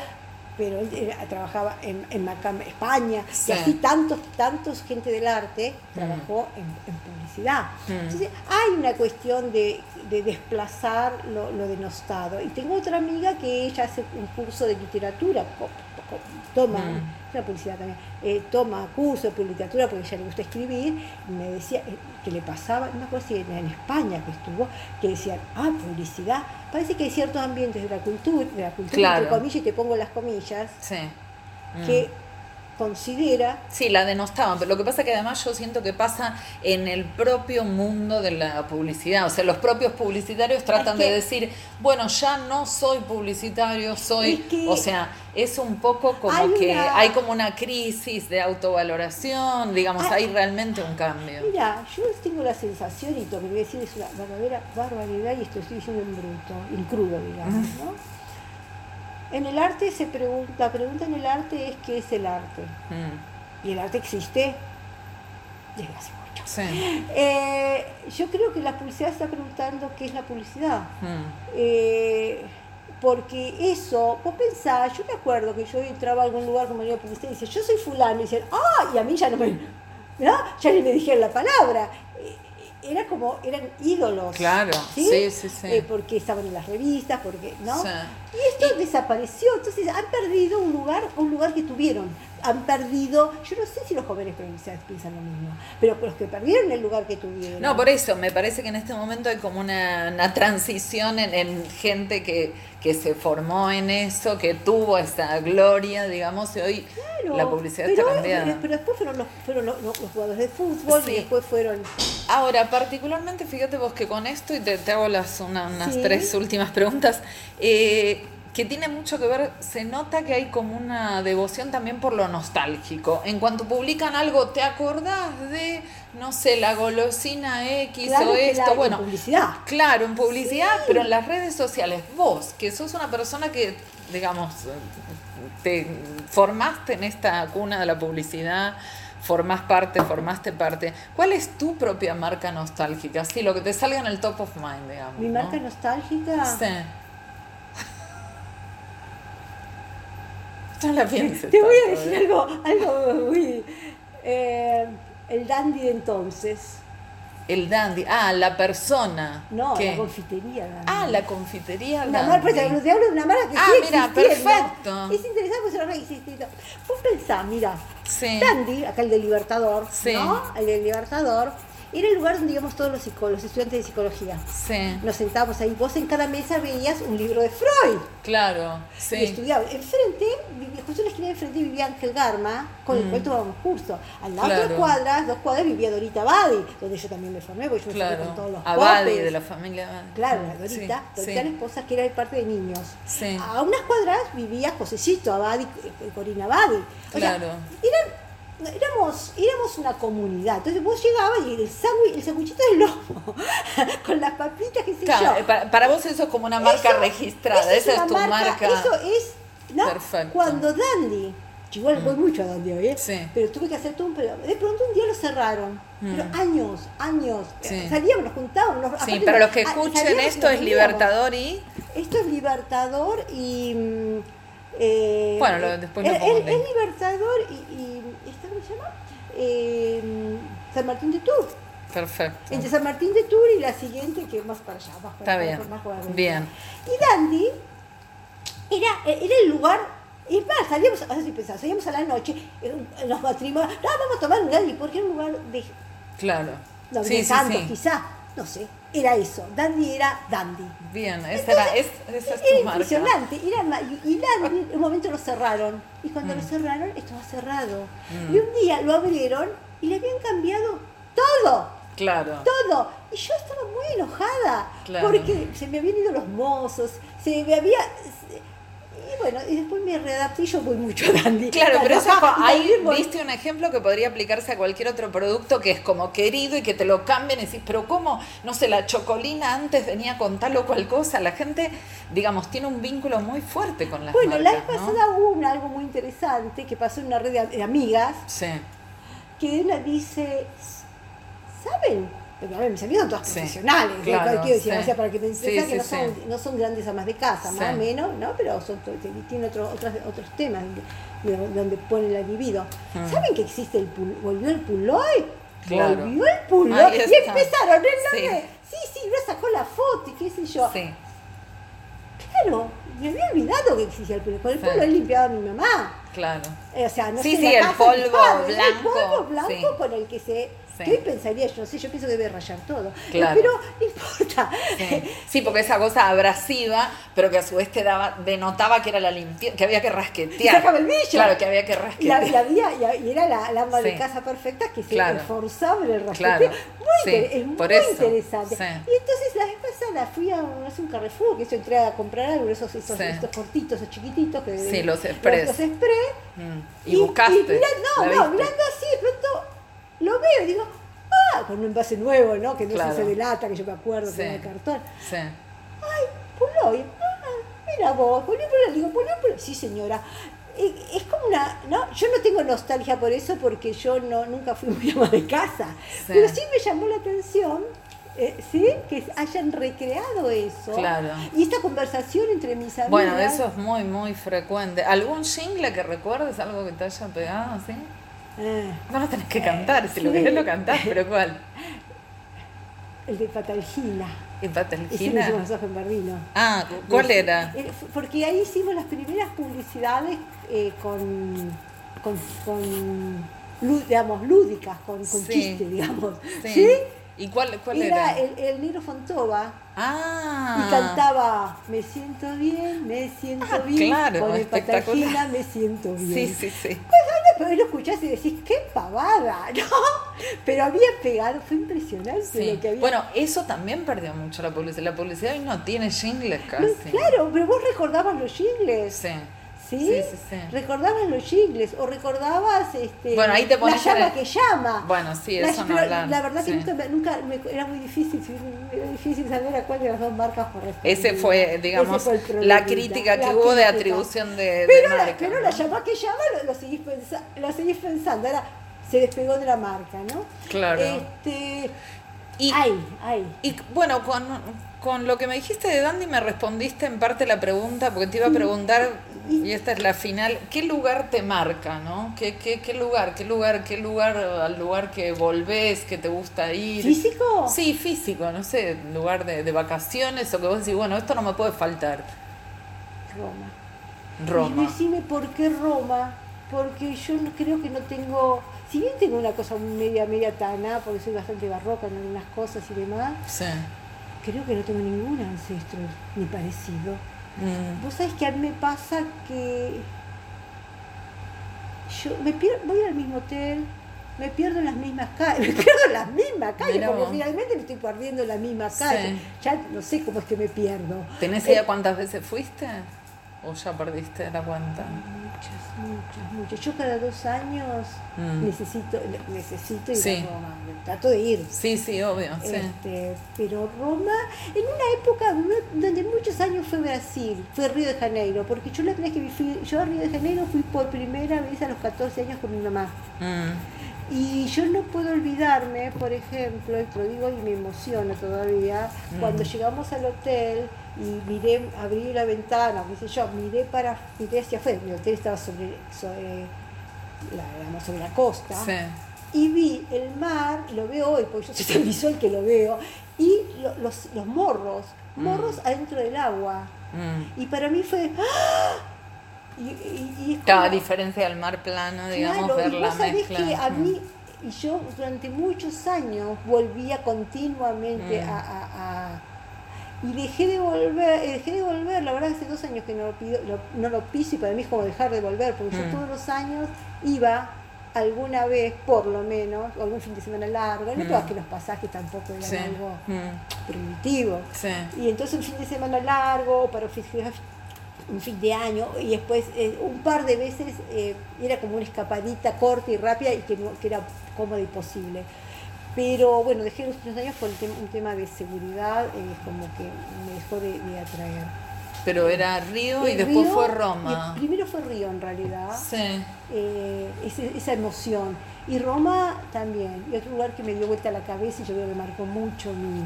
pero él trabajaba en, en España, y así tantos, tantos gente del arte mm. trabajó en, publicidad. Mm. Entonces hay una cuestión de, desplazar lo, lo, denostado. Y tengo otra amiga que ella hace un curso de literatura, toma, mm. Publicidad también, eh, toma curso de literatura porque ella le gusta escribir, me decía eh, que le pasaba, no me acuerdo si en España que estuvo, que decían, ah, publicidad, parece que hay ciertos ambientes de la cultura, de la cultura, entre comillas, y te pongo las comillas, que mm considera. Sí, la denostaban, pero lo que pasa es que además yo siento que pasa en el propio mundo de la publicidad, o sea, los propios publicitarios tratan de decir, bueno, ya no soy publicitario, soy, o sea, es un poco como que hay como una crisis de autovaloración, digamos, hay, realmente un cambio. Mira, yo tengo la sensación, y lo que voy a decir es una verdadera barbaridad, y esto estoy diciendo en bruto, en crudo, digamos, ¿no? En el arte se pregunta, la pregunta en el arte es qué es el arte. Mm. Y el arte existe desde hace mucho. Eh, yo creo que la publicidad está preguntando qué es la publicidad. Mm. Eh, porque eso, vos pensás, yo me acuerdo que yo entraba a algún lugar como yo publicidad y decía, yo soy fulano, y dicen, ah, y a mí ya no me, ¿no? ya ni me dijeron la palabra. Era como, eran ídolos. Claro, sí, sí, sí. Eh, porque estaban en las revistas, porque, ¿no? Y esto desapareció, entonces han perdido un lugar, un lugar que tuvieron. Han perdido, yo no sé si los jóvenes provinciales piensan lo mismo, pero los que perdieron el lugar que tuvieron. No, por eso, me parece que en este momento hay como una, transición en, gente que, que se formó en eso, que tuvo esa gloria, digamos, y hoy la publicidad está cambiada. Eh, pero después fueron los, fueron los, jugadores de fútbol y después fueron... Ahora, particularmente, fíjate vos que con esto, y te, hago las, unas tres últimas preguntas, eh, que tiene mucho que ver, se nota que hay como una devoción también por lo nostálgico. En cuanto publican algo, ¿te acordás de, no sé, la golosina X o esto? bueno, en publicidad. Claro, en publicidad, pero en las redes sociales. Vos, que sos una persona que, digamos, te formaste en esta cuna de la publicidad, formás parte, formaste parte. ¿Cuál es tu propia marca nostálgica? Sí, lo que te salga en el top of mind, digamos. Mi marca nostálgica. Sí. No la pienses. Te voy a decir algo, algo muy. Eh, el dandy de entonces. El dandy, ah, la persona. No, la confitería dandy. Ah, la confitería una. Marca, te hablo de una marca que ah, mira, perfecto. Es interesante porque se lo existido. Vos pensás, mira, sí. Dandy, acá el de Libertador, sí. ¿no? El de Libertador, era el lugar donde íbamos todos los, los estudiantes de psicología. Sí. Nos sentábamos ahí. Vos en cada mesa veías un libro de Freud. Claro, sí. Y estudiaba. Enfrente, justo en la esquina de enfrente vivía Ángel Garma, con el mm. cual tomábamos curso. Al lado de dos cuadras, dos cuadras vivía Dorita Abadi, donde yo también me formé, porque yo me claro. formé con todos los Abadi, de la familia Abadi. Claro, la Dorita. Dorita la esposa que era parte de niños. Sí. A unas cuadras vivía Josecito Abadi, eh, Corina Abadi. O claro. Sea, eran éramos, éramos una comunidad. Entonces vos llegabas y el sándwich, el sándwichito de lomo, <laughs> con las papitas, que sé claro, yo. Para, para, vos eso es como una marca registrada, esa es, tu marca, Eso es, ¿no? Perfecto. Cuando Dandy, igual voy mm. mucho a Dandy hoy, ¿eh? Sí. pero tuve que hacer todo un pero De pronto un día lo cerraron. Pero mm. años, años. Salíamos, nos juntábamos. Nos, sí, pero los que escuchen esto es Libertador y... Esto es Libertador y... Mm, eh, bueno, después es, es, Libertador y se llama? Eh, San Martín de Tours. Perfecto. Entre San Martín de Tours y la siguiente, que es más para allá, más para Está bien. bien. Y Dandy era, era el lugar y más, salíamos, así pensaba, salíamos a la noche, en los matrimonios, no, vamos a tomar un Dandy, porque era un lugar de... Claro. No, sí, sí, sí. quizá, no sé, era eso, Dandy era Dandy. Bien, esa era, es, esa es tu era impresionante, era, y Dandy en <laughs> un momento lo cerraron, y cuando lo mm. cerraron estaba cerrado. Mm. Y un día lo abrieron y le habían cambiado todo. Claro. Todo. Y yo estaba muy enojada, porque se me habían ido los mozos, se me había bueno, y después me readapté y yo voy mucho a Dandy. Claro, pero eso, <laughs> ahí viste un ejemplo que podría aplicarse a cualquier otro producto que es como querido y que te lo cambien y decís, pero ¿cómo? No sé, la chocolina antes venía con tal o cual cosa. La gente, digamos, tiene un vínculo muy fuerte con las Bueno, la vez pasada hubo algo muy interesante que pasó en una red de amigas. Sí. Que una dice, ¿saben? A ver, mis amigas son todas profesionales, claro, quiero decir, o sea, para que pensé que no, son, no son grandes amas de casa, más o menos, ¿no? Pero son, tienen otro, otros, otros temas donde, ponen el libido. Mm. ¿Saben que existe el volvió el puloy? Volvió el puloy. Y empezaron, ¿no? Sí, sí, yo sacó la foto y qué sé yo. Claro, me había olvidado que existía el puloy. Con el puloy limpiaba a mi mamá. Claro. Eh, o sea, no sí, sé, sí, el polvo blanco. El polvo blanco con el que se ¿Qué pensaría yo? Sí, yo pienso que debe rayar todo. Pero no importa. Sí. porque esa cosa abrasiva, pero que a su vez te daba, denotaba que era la limpieza, que había que rasquetear. bicho. Claro, que había que rasquetear. Y, y, era la, ama de casa perfecta que se esforzaba en el rasqueteo. Muy, es muy interesante. Y entonces la vez pasada fui a un Carrefour, que yo entré a comprar algo, esos, esos, estos cortitos, esos chiquititos. Que, sí, los express. Los, express. Mm. Y, buscaste. no, no, mirando así, de pronto lo veo y digo, ah, con un envase nuevo, ¿no? Que no se hace de lata, que yo me acuerdo que era de cartón. Sí. Ay, Puloy, ah, mira vos, Puloy, Puloy, digo, Puloy, Puloy. Sí, señora. Es como una, ¿no? Yo no tengo nostalgia por eso porque yo no, nunca fui muy <laughs> ama de casa. Pero sí me llamó la atención eh, ¿sí? Que hayan recreado eso. Claro. Y esta conversación entre mis amigas. Bueno, eso es muy, muy frecuente. ¿Algún jingle que recuerdes, algo que te haya pegado, así? no lo tenés que cantar, si lo querés lo cantás, pero ¿cuál? El de Patalgina. ¿En Patalgina? Ese en. Ah, ¿cuál era? Eh, porque ahí hicimos las primeras publicidades eh, con, con, con, digamos, lúdicas, con, con chiste, digamos. ¿Sí? ¿Y cuál, cuál era? Era el, el Nero Fontova. Ah. Y cantaba, me siento bien, me siento ah, bien. Claro, con el Patagina me siento bien. Sí, sí, sí. Pues ahora lo escuchás y decís, qué pavada, <laughs> ¿no? Pero había pegado, fue impresionante lo que había. Bueno, eso también perdió mucho la publicidad. La publicidad hoy no tiene jingles casi. claro, pero vos recordabas los jingles. Sí. ¿Sí? Sí, Recordabas los jingles o recordabas este, bueno, ahí te la llama que llama. Bueno, sí, eso no hablar. La verdad que nunca, nunca me, era muy difícil, era difícil saber a cuál de las dos marcas correspondía. Ese fue, digamos, la crítica que hubo de atribución de, pero de marca. La, pero la llama que llama lo, lo, seguís pensando, lo seguís pensando, era, se despegó de la marca, ¿no? Claro. Este, y, ay, ay. y bueno, con, con lo que me dijiste de Dandy me respondiste en parte la pregunta, porque te iba a preguntar y esta es la final, ¿qué lugar te marca, no? ¿Qué, qué, qué lugar, qué lugar, qué lugar, al lugar que volvés, que te gusta ir? ¿Físico? Sí, físico, no sé, lugar de, de vacaciones o que vos decís, bueno, esto no me puede faltar. Roma. Roma. Y decime por qué Roma, porque yo creo que no tengo, si bien tengo una cosa media, media tana, porque soy bastante barroca en algunas cosas y demás, sí. creo que no tengo ningún ancestro ni parecido. Mm. Vos sabés que a mí me pasa que yo me pierdo, voy al mismo hotel, me pierdo en las mismas calles, <laughs> me pierdo en las mismas calles, porque finalmente me estoy perdiendo en las mismas calles. Ya no sé cómo es que me pierdo. ¿Tenés idea eh, cuántas veces fuiste? ¿O ya perdiste la cuenta? Muchas, muchas. Yo cada dos años mm. necesito, necesito ir a Roma. Trato de ir. Sí, sí, obvio. Este, pero Roma, en una época donde muchos años fue Brasil, fue Río de Janeiro, porque yo la primera que fui, yo a Río de Janeiro fui por primera vez a los 14 años con mi mamá. Mm. Y yo no puedo olvidarme, por ejemplo, y lo digo y me emociona todavía, Mm. cuando llegamos al hotel y miré, abrí la ventana, qué sé yo, miré para, miré hacia afuera, mi hotel estaba sobre, sobre, la, digamos, sobre la costa, Sí. y vi el mar, lo veo hoy, porque yo soy tan visual que lo veo, y lo- los, los morros, morros adentro del agua. Mm. Y para mí fue... ¡ah! Y, y- a diferencia del mar plano, digamos, Claro, ver y la vos sabés mezcla. que a Mm. mí, y yo durante muchos años volvía continuamente Mm. a, a- a- Y dejé de volver, eh, dejé de volver, la verdad hace dos años que no lo, pido, lo- no lo piso y para mí es como dejar de volver, porque Mm. yo todos los años iba alguna vez, por lo menos, algún fin de semana largo, no Mm. todas que los pasajes tampoco eran Sí. algo Mm. primitivo. Sí. Y entonces un fin de semana largo para un fin de año y después eh, un par de veces eh, era como una escapadita corta y rápida y que, que era cómoda y posible. Pero bueno, dejé los últimos años por el tem- un tema de seguridad, eh, como que me dejó de, de atraer. Pero era Río y El después Río, fue Roma. primero fue Río en realidad, Sí. eh, esa emoción. Y Roma también. Y otro lugar que me dio vuelta la cabeza y yo creo que marcó mucho mi,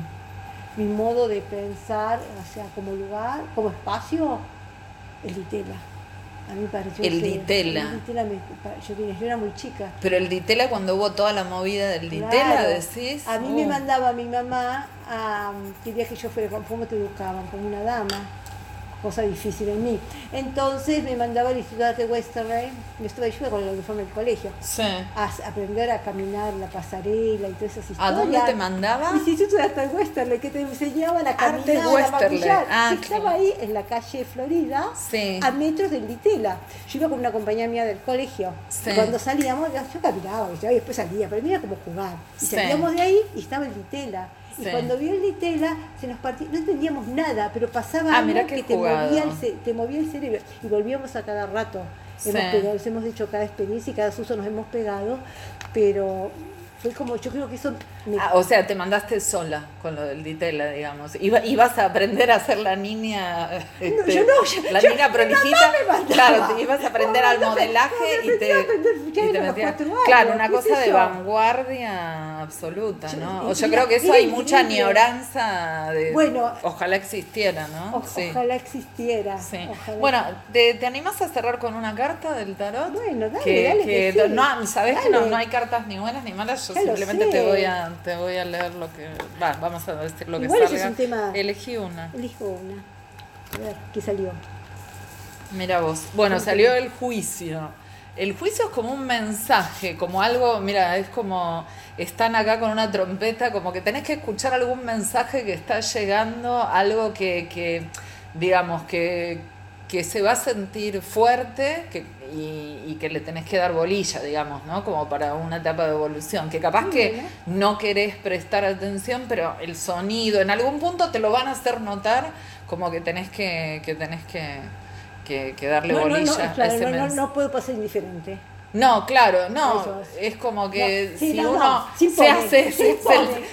mi modo de pensar, o sea, como lugar, como espacio, el Ditela. A mí pareció El que- Ditela. el Ditela me- yo, era muy chica. Pero el Ditela, cuando hubo toda la movida del Ditela, Claro. decís. A mí me Uh. mandaba mi mamá, a, quería que yo fuera, ¿cómo te educaban? Como una dama, cosa difícil en mí. Entonces me mandaba al Instituto de Westerrey, yo estuve yo con el uniforme del colegio, Sí. a aprender a caminar la pasarela y todas esas historias. ¿A dónde te mandaba? Instituto de Arte Westerle, que te enseñaban a Arte caminar, a maquillar. Ah, estaba ahí en la calle Florida, Sí. a metros del Ditela. Yo iba con una compañía mía del colegio. Y cuando salíamos, yo caminaba, y después salía, pero mira como jugar. Y salíamos de ahí y estaba el Ditela. Y Sí. cuando vio el Ditela, se nos partía, no entendíamos nada, pero pasaba Ah, algo mirá que te movía, el, te movía el cerebro. Y volvíamos a cada rato. Sí. Hemos pegado, nos hemos hecho cada experiencia y cada susto nos hemos pegado, pero fue como, yo creo que eso me Ah, o sea, te mandaste sola con lo del Ditela, digamos. Iba, ibas a aprender a ser la niña. este, yo no, yo- la yo- niña prolijita. Claro, te ibas a aprender al modelaje no, y te. y te metías- años, claro, una cosa de yo. vanguardia absoluta, ¿no? O yo creo que eso hay mucha añoranza de... Bueno, ojalá existiera, ¿no? Ojalá existiera. bueno, ¿te, animas a cerrar con una carta del tarot? Bueno, dale, dale No, sabes que no, hay cartas ni buenas ni malas, yo simplemente te voy a te voy a leer lo que... Va, vamos a decir lo que salga. Elegí una. Elijo una. A ver, ¿qué salió? Mira vos. Bueno, salió el juicio. El juicio es como un mensaje, como algo, mira, es como están acá con una trompeta, como que tenés que escuchar algún mensaje que está llegando, algo que, que digamos, que, que se va a sentir fuerte que, y, que le tenés que dar bolilla, digamos, ¿no? Como para una etapa de evolución, que capaz que no querés prestar atención, pero el sonido en algún punto te lo van a hacer notar como que tenés que, que tenés que que, darle bolilla a ese no, no, puedo pasar indiferente. No, claro, no. Es como que si uno se hace,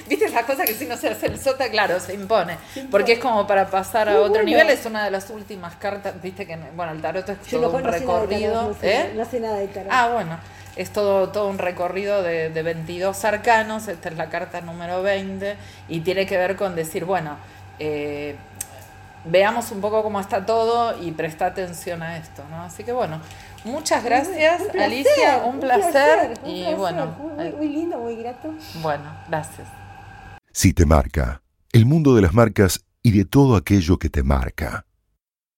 viste esas cosas que si no se hace el sota, claro, se impone. porque es como para pasar a otro nivel, es una de las últimas cartas, viste que, bueno, el tarot es todo un recorrido. ¿eh? no, sé, nada de tarot. Ah, bueno, es todo, todo un recorrido de, de 22 arcanos, esta es la carta número 20, y tiene que ver con decir, bueno, eh, veamos un poco cómo está todo y presta atención a esto, ¿no? Así que bueno, muchas gracias, Alicia, un, placer, y bueno, muy, muy lindo, muy grato. Bueno, gracias. Si te marca, el mundo de las marcas y de todo aquello que te marca.